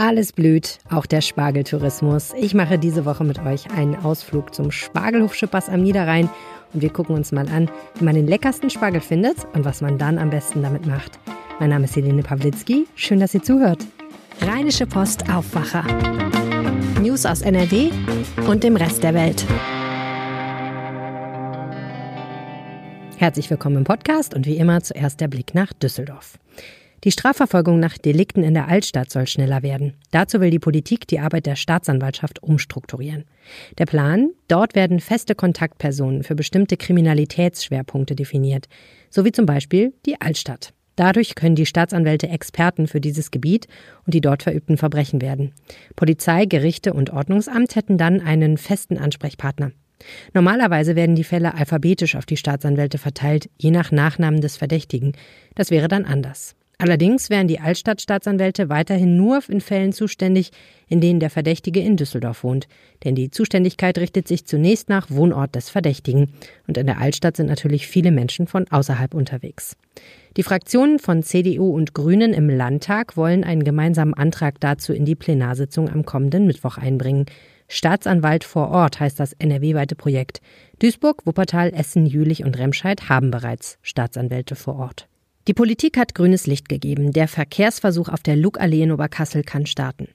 Alles blüht, auch der Spargeltourismus. Ich mache diese Woche mit euch einen Ausflug zum Spargelhof Schippers am Niederrhein und wir gucken uns mal an, wie man den leckersten Spargel findet und was man dann am besten damit macht. Mein Name ist Helene Pawlitzki. Schön, dass ihr zuhört. Rheinische Post Aufwacher. News aus NRW und dem Rest der Welt. Herzlich willkommen im Podcast und wie immer zuerst der Blick nach Düsseldorf. Die Strafverfolgung nach Delikten in der Altstadt soll schneller werden. Dazu will die Politik die Arbeit der Staatsanwaltschaft umstrukturieren. Der Plan? Dort werden feste Kontaktpersonen für bestimmte Kriminalitätsschwerpunkte definiert, so wie zum Beispiel die Altstadt. Dadurch können die Staatsanwälte Experten für dieses Gebiet und die dort verübten Verbrechen werden. Polizei, Gerichte und Ordnungsamt hätten dann einen festen Ansprechpartner. Normalerweise werden die Fälle alphabetisch auf die Staatsanwälte verteilt, je nach Nachnamen des Verdächtigen. Das wäre dann anders. Allerdings wären die Altstadtstaatsanwälte weiterhin nur in Fällen zuständig, in denen der Verdächtige in Düsseldorf wohnt. Denn die Zuständigkeit richtet sich zunächst nach Wohnort des Verdächtigen. Und in der Altstadt sind natürlich viele Menschen von außerhalb unterwegs. Die Fraktionen von CDU und Grünen im Landtag wollen einen gemeinsamen Antrag dazu in die Plenarsitzung am kommenden Mittwoch einbringen. Staatsanwalt vor Ort heißt das NRW-weite Projekt. Duisburg, Wuppertal, Essen, Jülich und Remscheid haben bereits Staatsanwälte vor Ort. Die Politik hat grünes Licht gegeben. Der Verkehrsversuch auf der Lugallee in Oberkassel kann starten.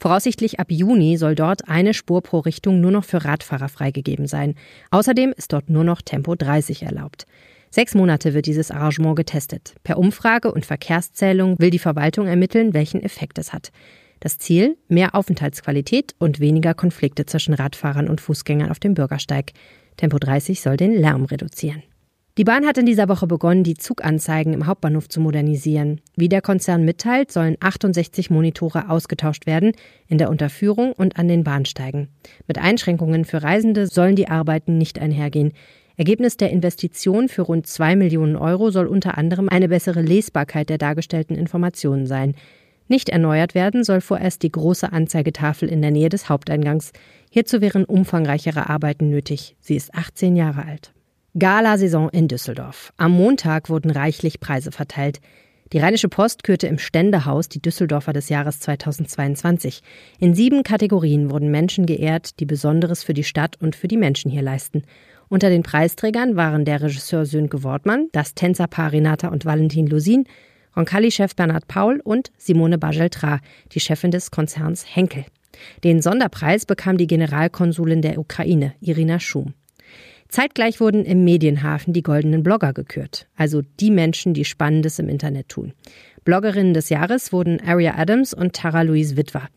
Voraussichtlich ab Juni soll dort eine Spur pro Richtung nur noch für Radfahrer freigegeben sein. Außerdem ist dort nur noch Tempo 30 erlaubt. Sechs Monate wird dieses Arrangement getestet. Per Umfrage und Verkehrszählung will die Verwaltung ermitteln, welchen Effekt es hat. Das Ziel? Mehr Aufenthaltsqualität und weniger Konflikte zwischen Radfahrern und Fußgängern auf dem Bürgersteig. Tempo 30 soll den Lärm reduzieren. Die Bahn hat in dieser Woche begonnen, die Zuganzeigen im Hauptbahnhof zu modernisieren. Wie der Konzern mitteilt, sollen 68 Monitore ausgetauscht werden in der Unterführung und an den Bahnsteigen. Mit Einschränkungen für Reisende sollen die Arbeiten nicht einhergehen. Ergebnis der Investition für rund 2 Millionen Euro soll unter anderem eine bessere Lesbarkeit der dargestellten Informationen sein. Nicht erneuert werden soll vorerst die große Anzeigetafel in der Nähe des Haupteingangs. Hierzu wären umfangreichere Arbeiten nötig. Sie ist 18 Jahre alt. Gala-Saison in Düsseldorf. Am Montag wurden reichlich Preise verteilt. Die Rheinische Post kürte im Ständehaus die Düsseldorfer des Jahres 2022. In sieben Kategorien wurden Menschen geehrt, die Besonderes für die Stadt und für die Menschen hier leisten. Unter den Preisträgern waren der Regisseur Sönke Wortmann, das Tänzerpaar Renata und Valentin Lusin, Roncalli-Chef Bernhard Paul und Simone Bageltra, die Chefin des Konzerns Henkel. Den Sonderpreis bekam die Generalkonsulin der Ukraine, Irina Schum. Zeitgleich wurden im Medienhafen die goldenen Blogger gekürt, also die Menschen, die Spannendes im Internet tun. Bloggerinnen des Jahres wurden Aria Adams und Tara Louise Witwer.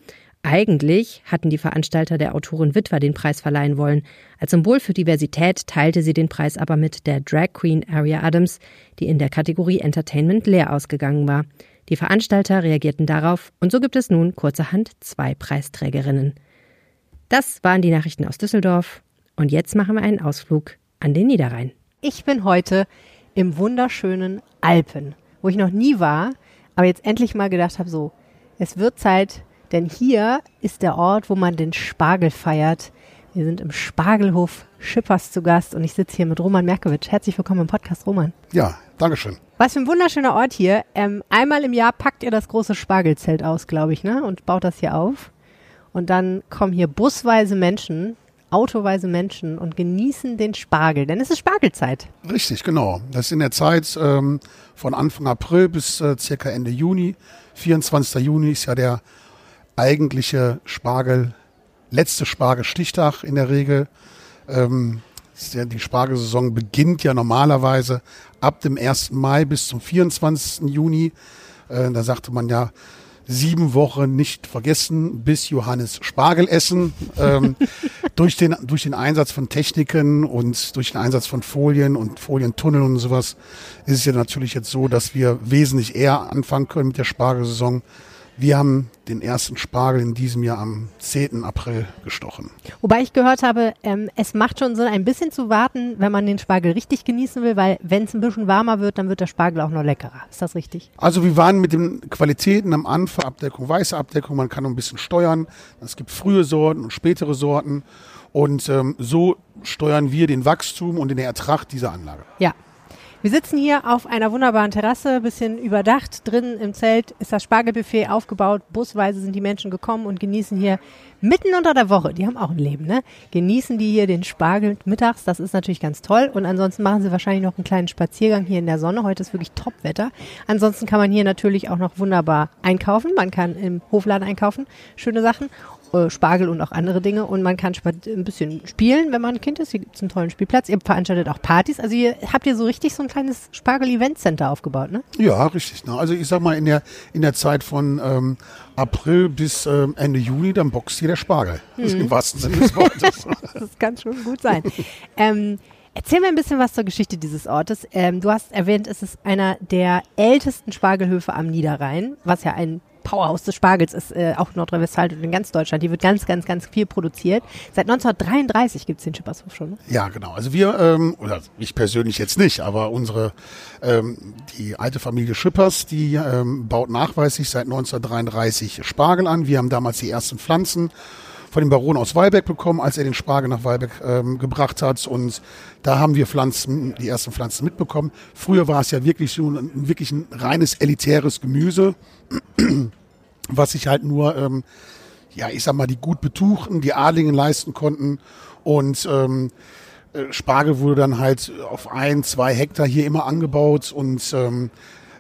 Eigentlich hatten die Veranstalter der Autorin Witwer den Preis verleihen wollen. Als Symbol für Diversität teilte sie den Preis aber mit der Drag Queen Aria Adams, die in der Kategorie Entertainment leer ausgegangen war. Die Veranstalter reagierten darauf und so gibt es nun kurzerhand zwei Preisträgerinnen. Das waren die Nachrichten aus Düsseldorf. Und jetzt machen wir einen Ausflug an den Niederrhein. Ich bin heute im wunderschönen Alpen, wo ich noch nie war, aber jetzt endlich mal gedacht habe, so, es wird Zeit, denn hier ist der Ort, wo man den Spargel feiert. Wir sind im Spargelhof Schippers zu Gast und ich sitze hier mit Roman Merkowitsch. Herzlich willkommen im Podcast, Roman. Ja, Dankeschön. Was für ein wunderschöner Ort hier. Ähm, einmal im Jahr packt ihr das große Spargelzelt aus, glaube ich, ne? Und baut das hier auf. Und dann kommen hier busweise Menschen autoweise Menschen und genießen den Spargel, denn es ist Spargelzeit. Richtig, genau. Das ist in der Zeit ähm, von Anfang April bis äh, circa Ende Juni. 24. Juni ist ja der eigentliche Spargel, letzte Spargelstichtag in der Regel. Ähm, die Spargelsaison beginnt ja normalerweise ab dem 1. Mai bis zum 24. Juni. Äh, da sagte man ja, sieben Wochen nicht vergessen, bis Johannes Spargel essen. Ähm, durch, den, durch den Einsatz von Techniken und durch den Einsatz von Folien und Folientunneln und sowas ist es ja natürlich jetzt so, dass wir wesentlich eher anfangen können mit der Spargelsaison wir haben den ersten Spargel in diesem Jahr am 10. April gestochen. Wobei ich gehört habe, ähm, es macht schon Sinn, ein bisschen zu warten, wenn man den Spargel richtig genießen will, weil wenn es ein bisschen warmer wird, dann wird der Spargel auch noch leckerer. Ist das richtig? Also wir waren mit den Qualitäten am Anfang, Abdeckung, weiße Abdeckung, man kann noch ein bisschen steuern. Es gibt frühe Sorten und spätere Sorten. Und ähm, so steuern wir den Wachstum und den Ertrag dieser Anlage. Ja, Wir sitzen hier auf einer wunderbaren Terrasse, bisschen überdacht. Drinnen im Zelt ist das Spargelbuffet aufgebaut. Busweise sind die Menschen gekommen und genießen hier mitten unter der Woche, die haben auch ein Leben, ne? Genießen die hier den Spargel mittags. Das ist natürlich ganz toll. Und ansonsten machen sie wahrscheinlich noch einen kleinen Spaziergang hier in der Sonne. Heute ist wirklich Top-Wetter. Ansonsten kann man hier natürlich auch noch wunderbar einkaufen. Man kann im Hofladen einkaufen. Schöne Sachen. Äh, Spargel und auch andere Dinge. Und man kann ein bisschen spielen, wenn man ein Kind ist. Hier gibt es einen tollen Spielplatz. Ihr veranstaltet auch Partys. Also ihr habt ihr so richtig so ein kleines Spargel-Event-Center aufgebaut, ne? Ja, richtig. Ne? Also ich sag mal, in der, in der Zeit von ähm, April bis ähm, Ende Juni, dann boxt hier der Spargel. Mhm. Im wahrsten Sinne des Wortes. das kann schon gut sein. ähm, Erzähl mir ein bisschen was zur Geschichte dieses Ortes. Ähm, du hast erwähnt, es ist einer der ältesten Spargelhöfe am Niederrhein, was ja ein Powerhouse des Spargels ist äh, auch Nordrhein-Westfalen und in ganz Deutschland. Die wird ganz, ganz, ganz viel produziert. Seit 1933 gibt es den Schippershof schon. Ne? Ja, genau. Also wir, ähm, oder ich persönlich jetzt nicht, aber unsere, ähm, die alte Familie Schippers, die ähm, baut nachweislich seit 1933 Spargel an. Wir haben damals die ersten Pflanzen von dem Baron aus Weilberg bekommen, als er den Spargel nach Weilberg ähm, gebracht hat. Und da haben wir Pflanzen, die ersten Pflanzen mitbekommen. Früher war es ja wirklich so ein, wirklich ein reines elitäres Gemüse, was sich halt nur, ähm, ja, ich sag mal, die gut betuchten, die Adligen leisten konnten. Und ähm, äh, Spargel wurde dann halt auf ein, zwei Hektar hier immer angebaut. Und ähm,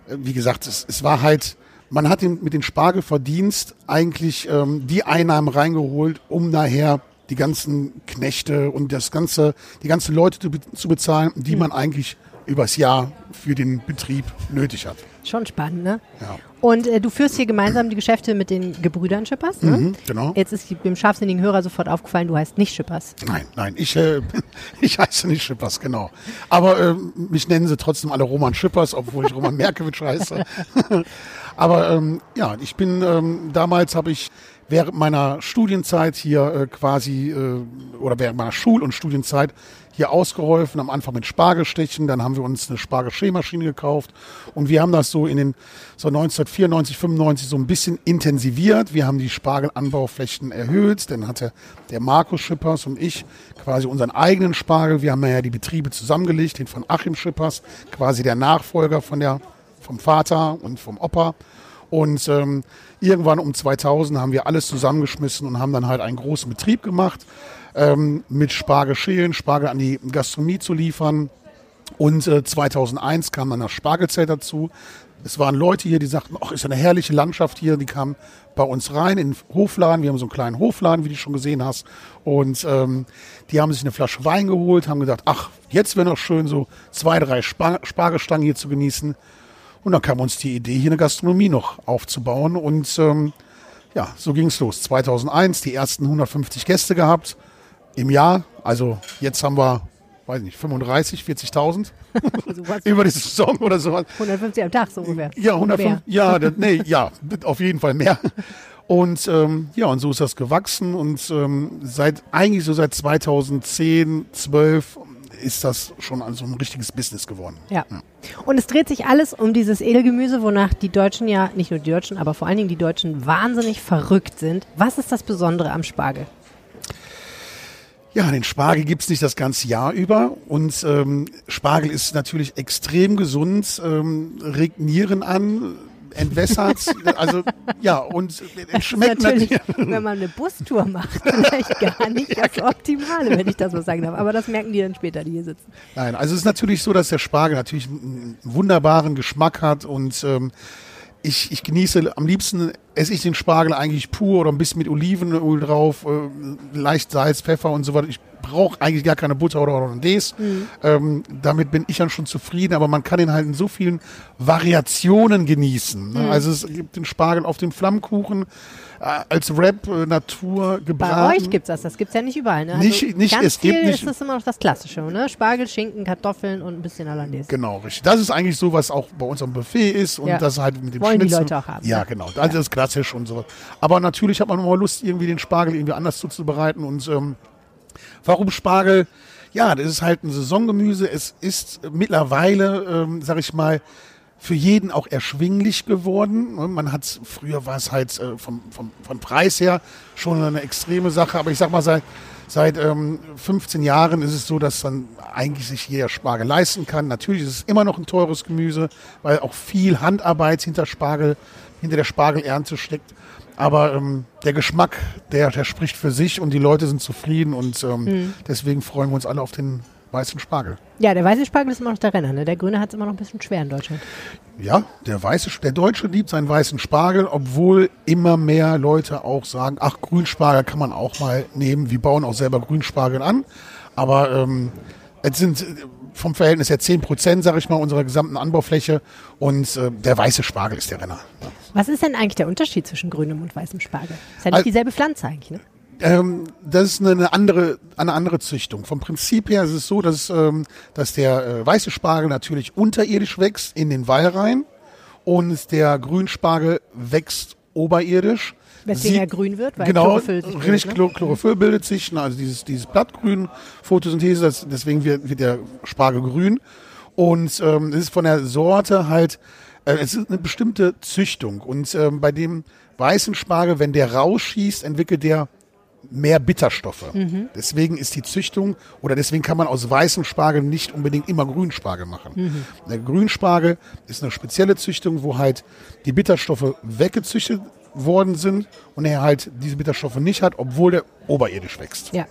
wie gesagt, es, es war halt man hat den, mit den Spargelverdienst eigentlich ähm, die Einnahmen reingeholt, um nachher die ganzen Knechte und das ganze, die ganzen Leute zu, zu bezahlen, die mhm. man eigentlich übers Jahr für den Betrieb nötig hat. Schon spannend, ne? Ja. Und äh, du führst hier gemeinsam die Geschäfte mit den Gebrüdern Schippers, ne? Mhm, genau. Jetzt ist dem scharfsinnigen Hörer sofort aufgefallen, du heißt nicht Schippers. Nein, nein, ich, äh, ich heiße nicht Schippers, genau. Aber äh, mich nennen sie trotzdem alle Roman Schippers, obwohl ich Roman Merkewitsch heiße. Aber ähm, ja, ich bin ähm, damals habe ich während meiner Studienzeit hier äh, quasi äh, oder während meiner Schul- und Studienzeit hier ausgeholfen, am Anfang mit Spargelstechen, dann haben wir uns eine Spargelschälmaschine gekauft und wir haben das so in den so 1994, 95 so ein bisschen intensiviert. Wir haben die Spargelanbauflächen erhöht, dann hatte der Markus Schippers und ich quasi unseren eigenen Spargel. Wir haben ja die Betriebe zusammengelegt, den von Achim Schippers, quasi der Nachfolger von der vom Vater und vom Opa. Und ähm, irgendwann um 2000 haben wir alles zusammengeschmissen und haben dann halt einen großen Betrieb gemacht, ähm, mit Spargelschälen, Spargel an die Gastronomie zu liefern. Und äh, 2001 kam dann das Spargelzelt dazu. Es waren Leute hier, die sagten, ach, ist eine herrliche Landschaft hier. Die kamen bei uns rein in den Hofladen. Wir haben so einen kleinen Hofladen, wie du schon gesehen hast. Und ähm, die haben sich eine Flasche Wein geholt, haben gesagt, ach, jetzt wäre noch schön, so zwei, drei Spar Spargelstangen hier zu genießen. Und dann kam uns die Idee, hier eine Gastronomie noch aufzubauen. Und ähm, ja, so ging es los. 2001 die ersten 150 Gäste gehabt im Jahr. Also jetzt haben wir, weiß nicht, 35, 40.000 über die Saison oder so. 150 am Tag so ungefähr. Ja, 150, ja, nee, ja, auf jeden Fall mehr. Und ähm, ja, und so ist das gewachsen und ähm, seit eigentlich so seit 2010, 12 ist das schon also ein richtiges Business geworden. Ja. ja. Und es dreht sich alles um dieses Edelgemüse, wonach die Deutschen ja, nicht nur die Deutschen, aber vor allen Dingen die Deutschen wahnsinnig verrückt sind. Was ist das Besondere am Spargel? Ja, den Spargel gibt's nicht das ganze Jahr über. Und ähm, Spargel ist natürlich extrem gesund, ähm, regt Nieren an, entwässert. also ja, und es schmeckt natürlich, natürlich, wenn man eine Bustour macht, vielleicht gar nicht das Optimale, wenn ich das so sagen darf. Aber das merken die dann später, die hier sitzen. Nein, also es ist natürlich so, dass der Spargel natürlich einen wunderbaren Geschmack hat und ähm, ich, ich genieße am liebsten esse ich den Spargel eigentlich pur oder ein bisschen mit Olivenöl drauf, äh, leicht Salz, Pfeffer und so weiter. Ich brauche eigentlich gar keine Butter oder Hollandaise. Mhm. Ähm, damit bin ich dann schon zufrieden, aber man kann ihn halt in so vielen Variationen genießen. Ne? Mhm. Also es gibt den Spargel auf dem Flammkuchen, als Rap äh, Natur gebraten. Bei euch gibt es das, das gibt es ja nicht überall. Ne? Also nicht, nicht, ganz es gibt viel nicht. ist das immer noch das Klassische, ne? Spargel, Schinken, Kartoffeln und ein bisschen Hollandaise. Genau, richtig. Das ist eigentlich so, was auch bei uns am Buffet ist und ja. das halt mit dem Wollen Schnitzel. die Leute auch haben. Ja, ne? genau. Also ja. das ist klassisch und so. Aber natürlich hat man immer Lust, irgendwie den Spargel irgendwie anders zuzubereiten und ähm, warum Spargel? Ja, das ist halt ein Saisongemüse. Es ist mittlerweile, ähm, sag ich mal, für jeden auch erschwinglich geworden. Ne, Man hat früher war es halt äh, vom, vom, vom Preis her schon eine extreme Sache, aber ich sag mal seit Seit ähm, 15 Jahren ist es so, dass dann eigentlich sich jeder Spargel leisten kann. Natürlich ist es immer noch ein teures Gemüse, weil auch viel Handarbeit hinter Spargel, hinter der Spargelernte steckt. Aber ähm, der Geschmack, der, der spricht für sich und die Leute sind zufrieden und ähm, Mhm. deswegen freuen wir uns alle auf den weißen Spargel. Ja, der weiße Spargel ist immer noch der Renner. Ne? Der grüne hat es immer noch ein bisschen schwer in Deutschland. Ja, der weiße, der Deutsche liebt seinen weißen Spargel, obwohl immer mehr Leute auch sagen, ach, Grünspargel kann man auch mal nehmen. Wir bauen auch selber Grünspargel an. Aber ähm, es sind äh, vom Verhältnis her 10 Prozent, sage ich mal, unserer gesamten Anbaufläche. Und äh, der weiße Spargel ist der Renner. Was ist denn eigentlich der Unterschied zwischen grünem und weißem Spargel? Ist ja nicht Al- dieselbe Pflanze eigentlich, ne? Ähm, das ist eine andere, eine andere Züchtung. Vom Prinzip her ist es so, dass, ähm, dass der äh, weiße Spargel natürlich unterirdisch wächst in den Wall rein und der Grünspargel wächst oberirdisch. Weswegen er grün wird, weil genau, Chlorophyll sich richtig, bildet, ne? Chlor- Chlorophyll bildet sich, ne, also dieses, dieses Blattgrün, Photosynthese, das, deswegen wird, wird der Spargel grün. Und ähm, es ist von der Sorte halt, äh, es ist eine bestimmte Züchtung. Und ähm, bei dem weißen Spargel, wenn der rausschießt, entwickelt der mehr Bitterstoffe. Deswegen ist die Züchtung oder deswegen kann man aus weißem Spargel nicht unbedingt immer Grünspargel machen. Der Grünspargel ist eine spezielle Züchtung, wo halt die Bitterstoffe weggezüchtet worden sind und er halt diese Bitterstoffe nicht hat, obwohl der oberirdisch wächst. Ja.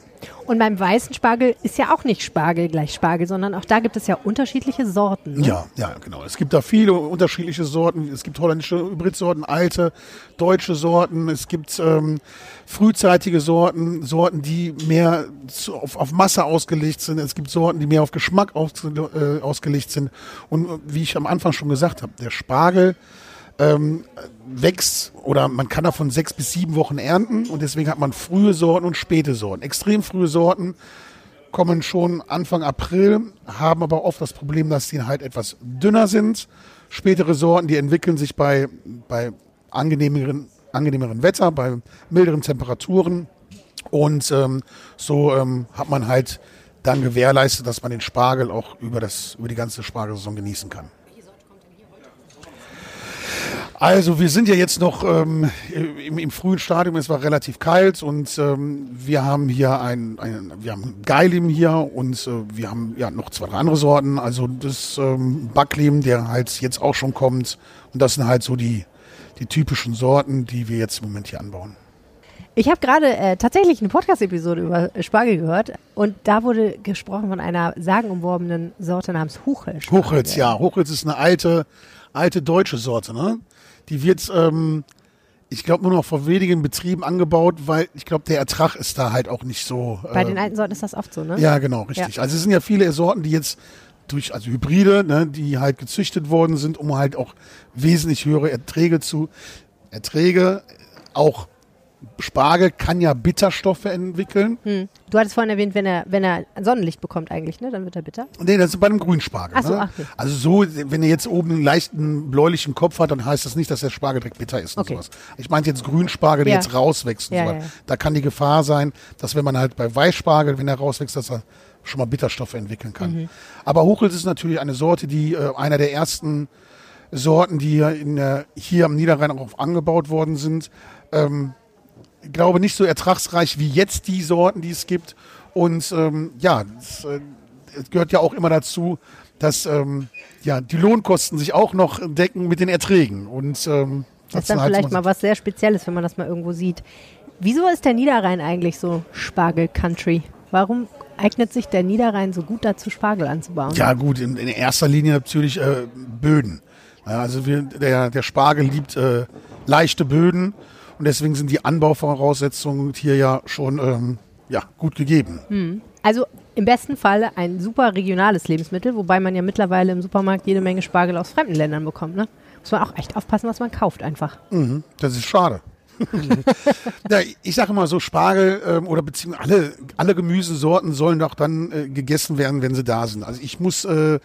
Und beim weißen Spargel ist ja auch nicht Spargel gleich Spargel, sondern auch da gibt es ja unterschiedliche Sorten. Ne? Ja, ja, genau. Es gibt da viele unterschiedliche Sorten. Es gibt holländische Hybridsorten, alte deutsche Sorten. Es gibt ähm, frühzeitige Sorten, Sorten, die mehr zu, auf, auf Masse ausgelegt sind. Es gibt Sorten, die mehr auf Geschmack ausge, äh, ausgelegt sind. Und äh, wie ich am Anfang schon gesagt habe, der Spargel ähm, wächst oder man kann davon sechs bis sieben Wochen ernten und deswegen hat man frühe Sorten und späte Sorten. Extrem frühe Sorten kommen schon Anfang April, haben aber oft das Problem, dass die halt etwas dünner sind. Spätere Sorten, die entwickeln sich bei, bei angenehmeren, angenehmeren Wetter, bei milderen Temperaturen. Und ähm, so ähm, hat man halt dann gewährleistet, dass man den Spargel auch über, das, über die ganze Spargelsaison genießen kann. Also wir sind ja jetzt noch ähm, im, im frühen Stadium, es war relativ kalt und ähm, wir haben hier ein, ein wir haben Geilim hier und äh, wir haben ja noch zwei, drei andere Sorten. Also das ähm, Backlim, der halt jetzt auch schon kommt und das sind halt so die, die typischen Sorten, die wir jetzt im Moment hier anbauen. Ich habe gerade äh, tatsächlich eine Podcast-Episode über Spargel gehört und da wurde gesprochen von einer sagenumworbenen Sorte namens Huchel. Hochholz, ja. Hochholz ist eine alte, alte deutsche Sorte, ne? Die wird, ähm, ich glaube, nur noch vor wenigen Betrieben angebaut, weil ich glaube, der Ertrag ist da halt auch nicht so. Bei äh, den alten Sorten ist das oft so, ne? Ja, genau, richtig. Also es sind ja viele Sorten, die jetzt durch, also Hybride, ne, die halt gezüchtet worden sind, um halt auch wesentlich höhere Erträge zu, Erträge, auch Spargel kann ja Bitterstoffe entwickeln. Hm. Du hattest vorhin erwähnt, wenn er, wenn er Sonnenlicht bekommt eigentlich, ne? Dann wird er bitter. Nee, das ist bei einem Grünspargel. Ach so, ne? okay. Also so, wenn er jetzt oben einen leichten bläulichen Kopf hat, dann heißt das nicht, dass der Spargel direkt bitter ist und Okay. sowas. Ich meinte jetzt Grünspargel, der Ja. jetzt rauswächst und Ja, so ja. Da kann die Gefahr sein, dass wenn man halt bei Weißspargel, wenn er rauswächst, dass er schon mal Bitterstoffe entwickeln kann. Mhm. Aber Hochholz ist natürlich eine Sorte, die äh, einer der ersten Sorten, die hier, in, der- hier am Niederrhein auch angebaut worden sind. Ähm, glaube nicht so ertragsreich wie jetzt die Sorten, die es gibt. Und ähm, ja, es, äh, es gehört ja auch immer dazu, dass ähm, ja, die Lohnkosten sich auch noch decken mit den Erträgen. Und ähm, Das ist dann vielleicht mal was sehr Spezielles, wenn man das mal irgendwo sieht. Wieso ist der Niederrhein eigentlich so Spargel-Country? Warum eignet sich der Niederrhein so gut dazu, Spargel anzubauen? Ja gut, in, in erster Linie natürlich äh, Böden. Ja, also wir, der, der Spargel liebt äh, leichte Böden und deswegen sind die Anbauvoraussetzungen hier ja schon ähm, ja, gut gegeben. Also im besten Falle ein super regionales Lebensmittel, wobei man ja mittlerweile im Supermarkt jede Menge Spargel aus fremden Ländern bekommt. Ne? Muss man auch echt aufpassen, was man kauft einfach. Mhm, das ist schade. ja, ich sage immer so, Spargel ähm, oder beziehungsweise alle, alle Gemüsesorten sollen doch dann äh, gegessen werden, wenn sie da sind. Also ich muss, äh,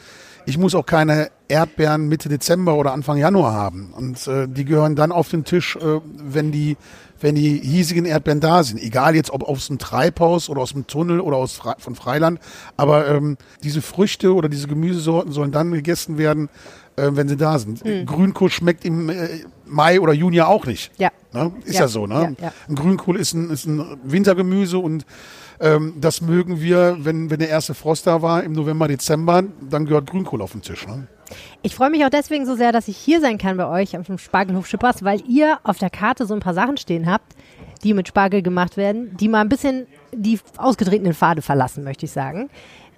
ich muss auch keine Erdbeeren Mitte Dezember oder Anfang Januar haben. Und äh, die gehören dann auf den Tisch, äh, wenn die wenn die hiesigen Erdbeeren da sind. Egal jetzt, ob aus dem Treibhaus oder aus dem Tunnel oder aus Fre von Freiland. Aber ähm, diese Früchte oder diese Gemüsesorten sollen dann gegessen werden, äh, wenn sie da sind. Grünkohl schmeckt im äh, Mai oder Juni auch nicht. Ja. Ne? Ist Ja, ja, so, ne? ja, ja. Ein Grünkohl ist ein, ist ein Wintergemüse und ähm, das mögen wir, wenn, wenn der erste Frost da war im November, Dezember, dann gehört Grünkohl auf den Tisch. Ne? Ich freue mich auch deswegen so sehr, dass ich hier sein kann bei euch am Spargelhof Schippers, weil ihr auf der Karte so ein paar Sachen stehen habt, die mit Spargel gemacht werden, die mal ein bisschen die ausgetretenen Pfade verlassen, möchte ich sagen.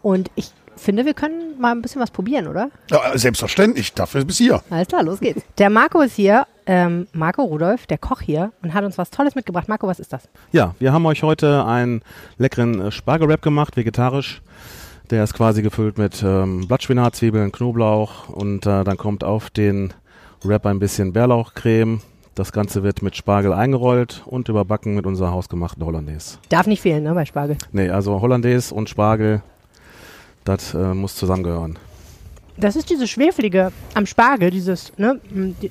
Und ich finde, wir können mal ein bisschen was probieren, oder? Ja, selbstverständlich, dafür bis hier. Alles klar, los geht's. Der Marco ist hier, ähm, Marco Rudolf, der Koch hier, und hat uns was Tolles mitgebracht. Marco, was ist das? Ja, wir haben euch heute einen leckeren äh, Spargelwrap gemacht, vegetarisch. Der ist quasi gefüllt mit ähm, Blattspinat, Zwiebeln, Knoblauch und äh, dann kommt auf den Wrap ein bisschen Bärlauchcreme. Das Ganze wird mit Spargel eingerollt und überbacken mit unserer hausgemachten Hollandaise. Darf nicht fehlen, ne, bei Spargel. Nee, also Hollandaise und Spargel, das äh, muss zusammengehören. Das ist diese schwefelige am Spargel, dieses, ne,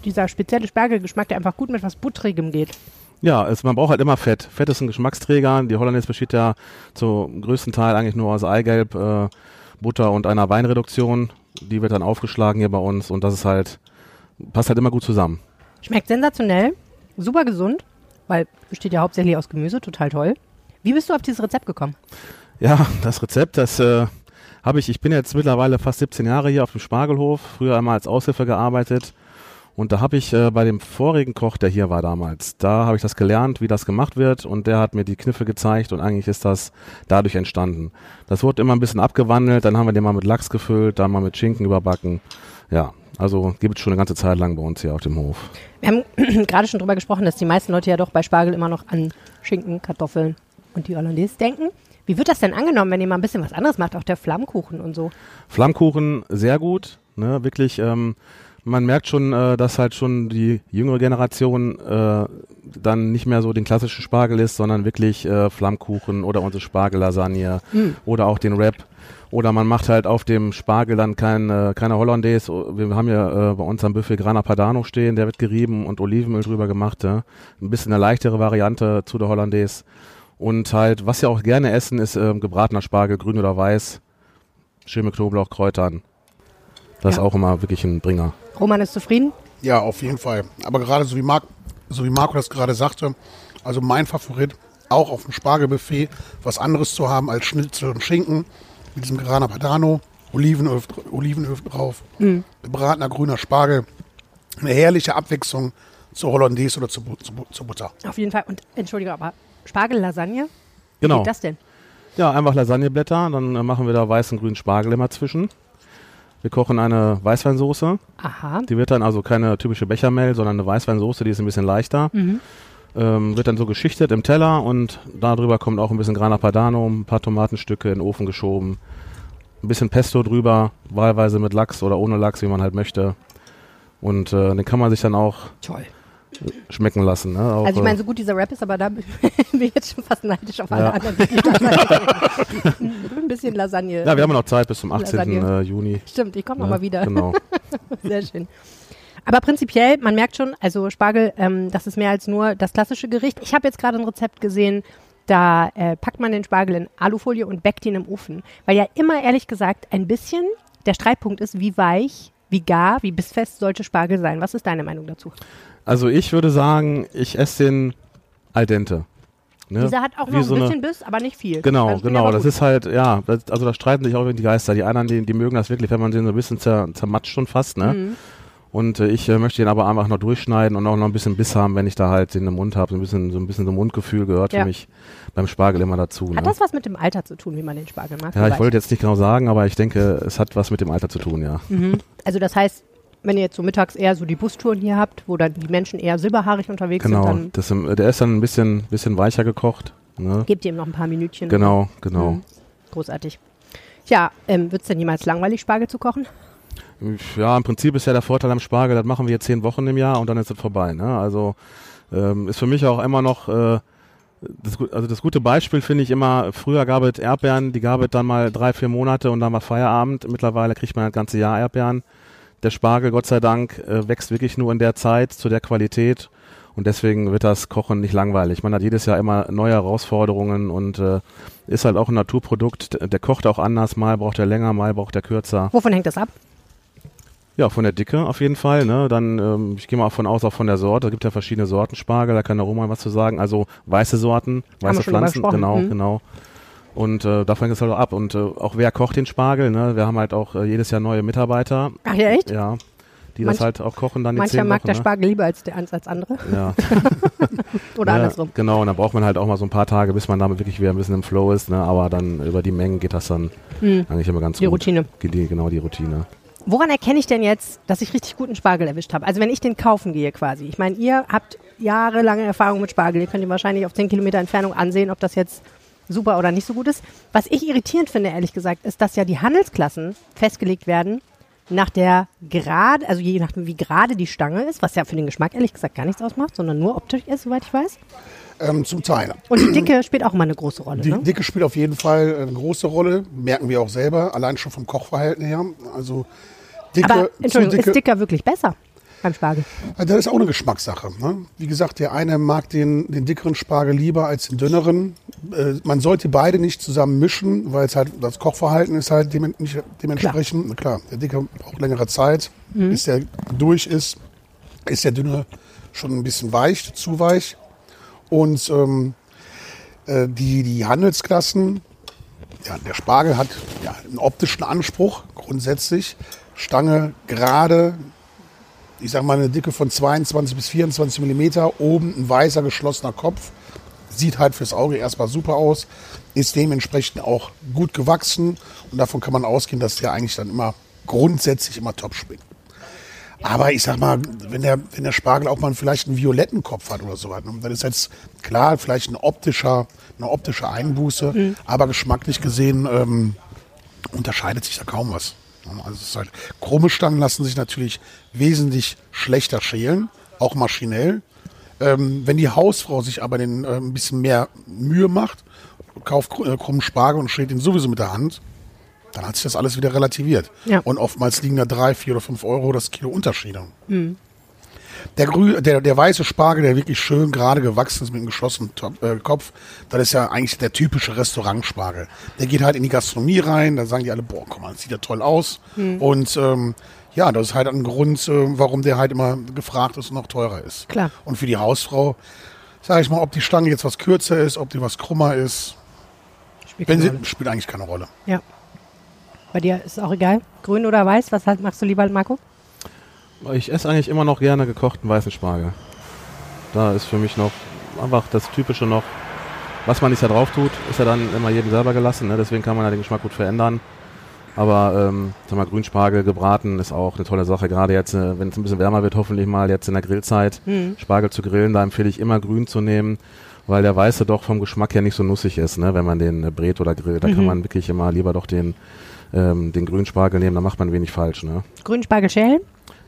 dieser spezielle Spargelgeschmack, der einfach gut mit was Buttrigem geht. Ja, es, man braucht halt immer Fett. Fett ist ein Geschmacksträger. Die Hollandaise besteht ja zum größten Teil eigentlich nur aus Eigelb, äh, Butter und einer Weinreduktion. Die wird dann aufgeschlagen hier bei uns und das ist halt, passt halt immer gut zusammen. Schmeckt sensationell, super gesund, weil besteht ja hauptsächlich aus Gemüse, total toll. Wie bist du auf dieses Rezept gekommen? Ja, das Rezept, das äh, habe ich, ich bin jetzt mittlerweile fast 17 Jahre hier auf dem Spargelhof, früher einmal als Aushilfe gearbeitet und da habe ich äh, bei dem vorigen Koch, der hier war damals, da habe ich das gelernt, wie das gemacht wird und der hat mir die Kniffe gezeigt und eigentlich ist das dadurch entstanden. Das wurde immer ein bisschen abgewandelt, dann haben wir den mal mit Lachs gefüllt, dann mal mit Schinken überbacken. Ja, also gibt es schon eine ganze Zeit lang bei uns hier auf dem Hof. Wir haben gerade schon drüber gesprochen, dass die meisten Leute ja doch bei Spargel immer noch an Schinken, Kartoffeln und die Hollandaise denken. Wie wird das denn angenommen, wenn ihr mal ein bisschen was anderes macht, auch der Flammkuchen und so? Flammkuchen sehr gut, ne, wirklich. Ähm, man merkt schon, äh, dass halt schon die jüngere Generation äh, dann nicht mehr so den klassischen Spargel isst, sondern wirklich äh, Flammkuchen oder unsere Spargellasagne oder auch den Wrap. Oder man macht halt auf dem Spargel dann kein, äh, keine Hollandaise. Wir haben ja äh, bei uns am Buffet Grana Padano stehen, der wird gerieben und Olivenöl drüber gemacht. Ja. Ein bisschen eine leichtere Variante zu der Hollandaise. Und halt, was wir auch gerne essen, ist ähm, gebratener Spargel, grün oder weiß. Schön mit Knoblauch, Kräutern. Das Ja. ist auch immer wirklich ein Bringer. Roman ist zufrieden? Ja, auf jeden Fall. Aber gerade so wie, Marc, so wie Marco das gerade sagte, also mein Favorit, auch auf dem Spargelbuffet, was anderes zu haben als Schnitzel und Schinken, mit diesem Grana Padano, Olivenöl, Olivenöl drauf, gebratener grüner Spargel, eine herrliche Abwechslung zur Hollandaise oder zur, Bu- zur Butter. Auf jeden Fall. Und entschuldige, aber Spargellasagne? Wie Genau. geht das denn? Ja, einfach Lasagneblätter, dann äh, machen wir da weißen und grünen Spargel immer zwischen. Wir kochen eine Weißweinsoße. Aha. Die wird dann also keine typische Bechermehl, sondern eine Weißweinsoße, die ist ein bisschen leichter. Ähm, wird dann so geschichtet im Teller und darüber kommt auch ein bisschen Grana Padano, ein paar Tomatenstücke in den Ofen geschoben. Ein bisschen Pesto drüber, wahlweise mit Lachs oder ohne Lachs, wie man halt möchte. Und äh, den kann man sich dann auch Toll. Schmecken lassen. Ne? Auch, Also ich äh, meine, so gut dieser Rap ist, aber da bin ich jetzt schon fast neidisch auf alle Ja. anderen. ein bisschen Lasagne. ja, wir haben noch Zeit bis zum 18. Lasagne. Äh, Juni. Stimmt, ich komme ne? nochmal wieder. Genau. Sehr schön. Aber prinzipiell, man merkt schon, also Spargel, ähm, das ist mehr als nur das klassische Gericht. Ich habe jetzt gerade ein Rezept gesehen, da äh, packt man den Spargel in Alufolie und backt ihn im Ofen. Weil ja immer, ehrlich gesagt, ein bisschen der Streitpunkt ist, wie weich, wie gar, wie bissfest sollte Spargel sein. Was ist deine Meinung dazu? Also ich würde sagen, ich esse den al dente. Ne? Dieser hat auch Wie noch so ein eine- bisschen Biss, aber nicht viel. Genau, Das finde ich genau. Das ist halt, ja, das, also da streiten sich auch die Geister. Die anderen, die, die mögen das wirklich, wenn man den so ein bisschen zer, zermatscht schon fast, ne? Mhm. Und äh, ich äh, möchte den aber einfach noch durchschneiden und auch noch ein bisschen Biss haben, wenn ich da halt den im Mund habe. So ein bisschen, so ein bisschen so Mundgefühl gehört Ja. für mich beim Spargel immer dazu. Hat ne? das was mit dem Alter zu tun, wie man den Spargel mag? Ja, ich wollte jetzt nicht genau sagen, aber ich denke, es hat was mit dem Alter zu tun, ja. Mhm. Also das heißt, wenn ihr jetzt so mittags eher so die Bustouren hier habt, wo dann die Menschen eher silberhaarig unterwegs Genau. sind, Das, ähm, der ist dann ein bisschen, bisschen weicher gekocht. Ne? gebt ihr ihm noch ein paar Minütchen. Genau, genau. Mhm. Großartig. Tja, ähm, wird es denn jemals langweilig, Spargel zu kochen? Ja, im Prinzip ist ja der Vorteil am Spargel, das machen wir zehn Wochen im Jahr und dann ist es vorbei. Ne? Also ähm, ist für mich auch immer noch, äh, das, also das gute Beispiel finde ich immer, früher gab es Erdbeeren, die gab es dann mal drei, vier Monate und dann war Feierabend. Mittlerweile kriegt man das ganze Jahr Erdbeeren. Der Spargel, Gott sei Dank, äh, wächst wirklich nur in der Zeit, zu der Qualität. Und deswegen wird das Kochen nicht langweilig. Man hat jedes Jahr immer neue Herausforderungen und äh, ist halt auch ein Naturprodukt. Der kocht auch anders, mal braucht er länger, mal braucht er kürzer. Wovon hängt das ab? Ja, von der Dicke auf jeden Fall. Ne? Dann, ähm, ich gehe mal davon aus, auch von der Sorte. Es gibt ja verschiedene Sorten Spargel, da kann der Roman was zu sagen. Also weiße Sorten, weiße Pflanzen, genau, mhm. genau. Und äh, davon hängt es halt auch ab. Und äh, auch wer kocht den Spargel, ne? Wir haben halt auch äh, jedes Jahr neue Mitarbeiter. Ach ja, echt? Ja. Die Manch, das halt auch kochen dann die Mancher mag Wochen, der ne? Spargel lieber als, der, als andere. Ja. Oder ja, andersrum. Genau, und dann braucht man halt auch mal so ein paar Tage, bis man damit wirklich wieder ein bisschen im Flow ist. Ne? Aber dann über die Mengen geht das dann hm. eigentlich immer ganz die gut. Routine. Die, genau, die Routine. Woran erkenne ich denn jetzt, dass ich richtig guten Spargel erwischt habe? Also wenn ich den kaufen gehe quasi. Ich meine, ihr habt jahrelange Erfahrung mit Spargel. Ihr könnt ihn wahrscheinlich auf 10 Kilometer Entfernung ansehen, ob das jetzt super oder nicht so gut ist. Was ich irritierend finde, ehrlich gesagt, ist, dass ja die Handelsklassen festgelegt werden nach der gerade, also je nachdem, wie gerade die Stange ist, was ja für den Geschmack ehrlich gesagt gar nichts ausmacht, sondern nur optisch ist, soweit ich weiß. Ähm, zum Teil. Und die Dicke spielt auch immer eine große Rolle. Die ne? Dicke spielt auf jeden Fall eine große Rolle, merken wir auch selber, allein schon vom Kochverhalten her. Also Dicke, Aber Entschuldigung, dicke, ist dicker wirklich besser beim Spargel? Das ist auch eine Geschmackssache. Ne? Wie gesagt, der eine mag den, den dickeren Spargel lieber als den dünneren. Äh, man sollte beide nicht zusammen mischen, weil es halt das Kochverhalten ist halt dem, nicht, dementsprechend. Klar. klar. der dicke braucht längere Zeit, mhm. bis der durch ist. Ist der dünne schon ein bisschen weich, zu weich. Und ähm, äh, die, die Handelsklassen, ja, der Spargel hat ja, einen optischen Anspruch grundsätzlich. Stange gerade, ich sag mal eine Dicke von 22 bis 24 Millimeter, oben ein weißer geschlossener Kopf. Sieht halt fürs Auge erstmal super aus, ist dementsprechend auch gut gewachsen und davon kann man ausgehen, dass der eigentlich dann immer grundsätzlich immer top schmeckt. Aber ich sag mal, wenn der, wenn der Spargel auch mal vielleicht einen violetten Kopf hat oder so weiter, dann ist jetzt klar vielleicht ein optischer, eine optische Einbuße, mhm. aber geschmacklich gesehen ähm, unterscheidet sich da kaum was. Also es ist halt, krumme Stangen lassen sich natürlich wesentlich schlechter schälen, auch maschinell. Ähm, wenn die Hausfrau sich aber den, äh, ein bisschen mehr Mühe macht, kauft äh, krummen Spargel und schält ihn sowieso mit der Hand, dann hat sich das alles wieder relativiert. Ja. Und oftmals liegen da drei, vier oder fünf Euro das Kilo Unterschiede. Mhm. Der, grü der, der weiße Spargel, der wirklich schön gerade gewachsen ist mit einem geschlossenen Top, äh, Kopf, das ist ja eigentlich der typische Restaurantspargel. Der geht halt in die Gastronomie rein, da sagen die alle, boah, guck mal, das sieht ja toll aus. Mhm. Und ähm, ja, das ist halt ein Grund, äh, warum der halt immer gefragt ist und noch teurer ist. Klar. Und für die Hausfrau, sage ich mal, ob die Stange jetzt was kürzer ist, ob die was krummer ist, spielt, sie, spielt eigentlich keine Rolle. Ja. Bei dir ist es auch egal, grün oder weiß, was halt machst du lieber, Marco? Ich esse eigentlich immer noch gerne gekochten weißen Spargel. Da ist für mich noch einfach das Typische noch. Was man nicht da drauf tut, ist ja dann immer jedem selber gelassen. Ne? Deswegen kann man ja den Geschmack gut verändern. Aber ähm, sag mal, Grünspargel gebraten ist auch eine tolle Sache. Gerade jetzt, äh, wenn es ein bisschen wärmer wird, hoffentlich mal jetzt in der Grillzeit, mhm. Spargel zu grillen, da empfehle ich immer grün zu nehmen, weil der weiße doch vom Geschmack her nicht so nussig ist, ne? wenn man den äh, brät oder grillt. Da mhm. kann man wirklich immer lieber doch den, ähm, den Grünspargel nehmen, da macht man wenig falsch. Ne? Grünspargel schälen?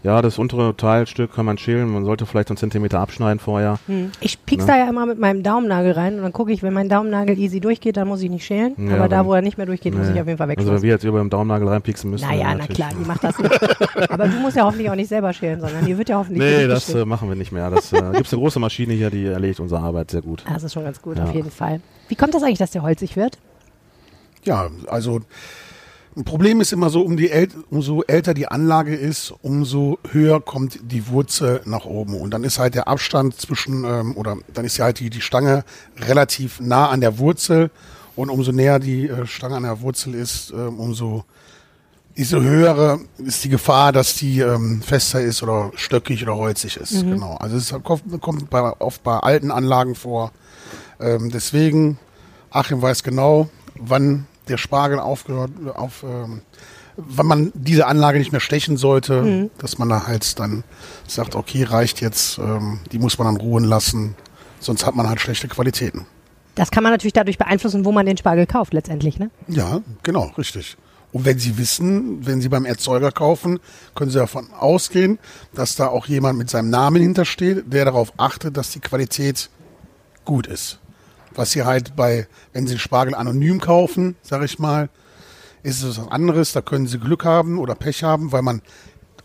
Ja, das untere Teilstück kann man schälen. Man sollte vielleicht einen Zentimeter abschneiden vorher. Hm. Ich piek's ne? da ja immer mit meinem Daumennagel rein und dann gucke ich, wenn mein Daumennagel easy durchgeht, dann muss ich nicht schälen. Ja, aber da, wo er nicht mehr durchgeht, nee. muss ich auf jeden Fall wegschneiden. Also wenn wir jetzt über dem Daumennagel reinpieksen müssen. Naja, na klar, die macht das nicht. aber du musst ja hoffentlich auch nicht selber schälen, sondern die wird ja hoffentlich Nee, das äh, machen wir nicht mehr. Das äh, gibt's eine große Maschine hier, die erledigt unsere Arbeit sehr gut. Das ist schon ganz gut, ja. auf jeden Fall. Wie kommt das eigentlich, dass der holzig wird? Ja, also ein Problem ist immer so, um die El umso älter die Anlage ist, umso höher kommt die Wurzel nach oben. Und dann ist halt der Abstand zwischen, ähm, oder dann ist ja halt die, die Stange relativ nah an der Wurzel. Und umso näher die äh, Stange an der Wurzel ist, ähm, umso umso höhere ist die Gefahr, dass die ähm, fester ist oder stöckig oder holzig ist. Mhm. Genau. Also es kommt, kommt bei, oft bei alten Anlagen vor. Ähm, deswegen, Achim weiß genau, wann der Spargel aufgehört, auf, ähm, wenn man diese Anlage nicht mehr stechen sollte, mhm. dass man da halt dann sagt, okay, reicht jetzt, ähm, die muss man dann ruhen lassen, sonst hat man halt schlechte Qualitäten. Das kann man natürlich dadurch beeinflussen, wo man den Spargel kauft letztendlich, ne? Ja, genau, richtig. Und wenn Sie wissen, wenn Sie beim Erzeuger kaufen, können Sie davon ausgehen, dass da auch jemand mit seinem Namen hintersteht, der darauf achtet, dass die Qualität gut ist. Was sie halt bei, wenn sie Spargel anonym kaufen, sage ich mal, ist es was anderes. Da können sie Glück haben oder Pech haben, weil man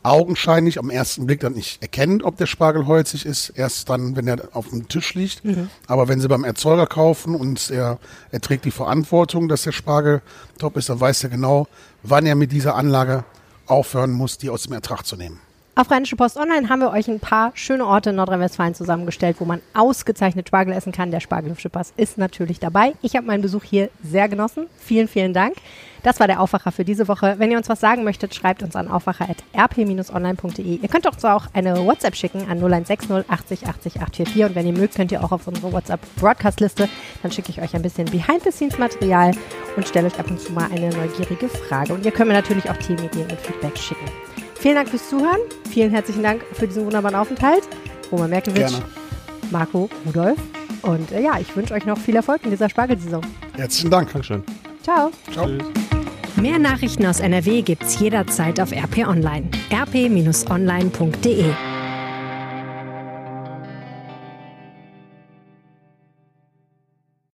augenscheinlich am ersten Blick dann nicht erkennt, ob der Spargel holzig ist, erst dann, wenn er auf dem Tisch liegt. Mhm. Aber wenn sie beim Erzeuger kaufen und er, er trägt die Verantwortung, dass der Spargel top ist, dann weiß er genau, wann er mit dieser Anlage aufhören muss, die aus dem Ertrag zu nehmen. Auf Rheinische Post Online haben wir euch ein paar schöne Orte in Nordrhein-Westfalen zusammengestellt, wo man ausgezeichnet Spargel essen kann. Der Spargelhüpfschippers ist natürlich dabei. Ich habe meinen Besuch hier sehr genossen. Vielen, vielen Dank. Das war der Aufwacher für diese Woche. Wenn ihr uns was sagen möchtet, schreibt uns an aufwacher.rp-online.de. Ihr könnt doch auch eine WhatsApp schicken an 0160 80 80 844 und wenn ihr mögt, könnt ihr auch auf unsere WhatsApp-Broadcast-Liste. Dann schicke ich euch ein bisschen Behind-the-Scenes-Material und stelle euch ab und zu mal eine neugierige Frage. Und ihr könnt mir natürlich auch Themenideen und Feedback schicken. Vielen Dank fürs Zuhören. Vielen herzlichen Dank für diesen wunderbaren Aufenthalt. Roman Merkewitsch, Gerne. Marco Rudolf. Und äh, ja, ich wünsche euch noch viel Erfolg in dieser Spargelsaison. Herzlichen Dank. Dankeschön. Ciao. Ciao. Mehr Nachrichten aus NRW gibt's jederzeit auf RP Online. rp-online.de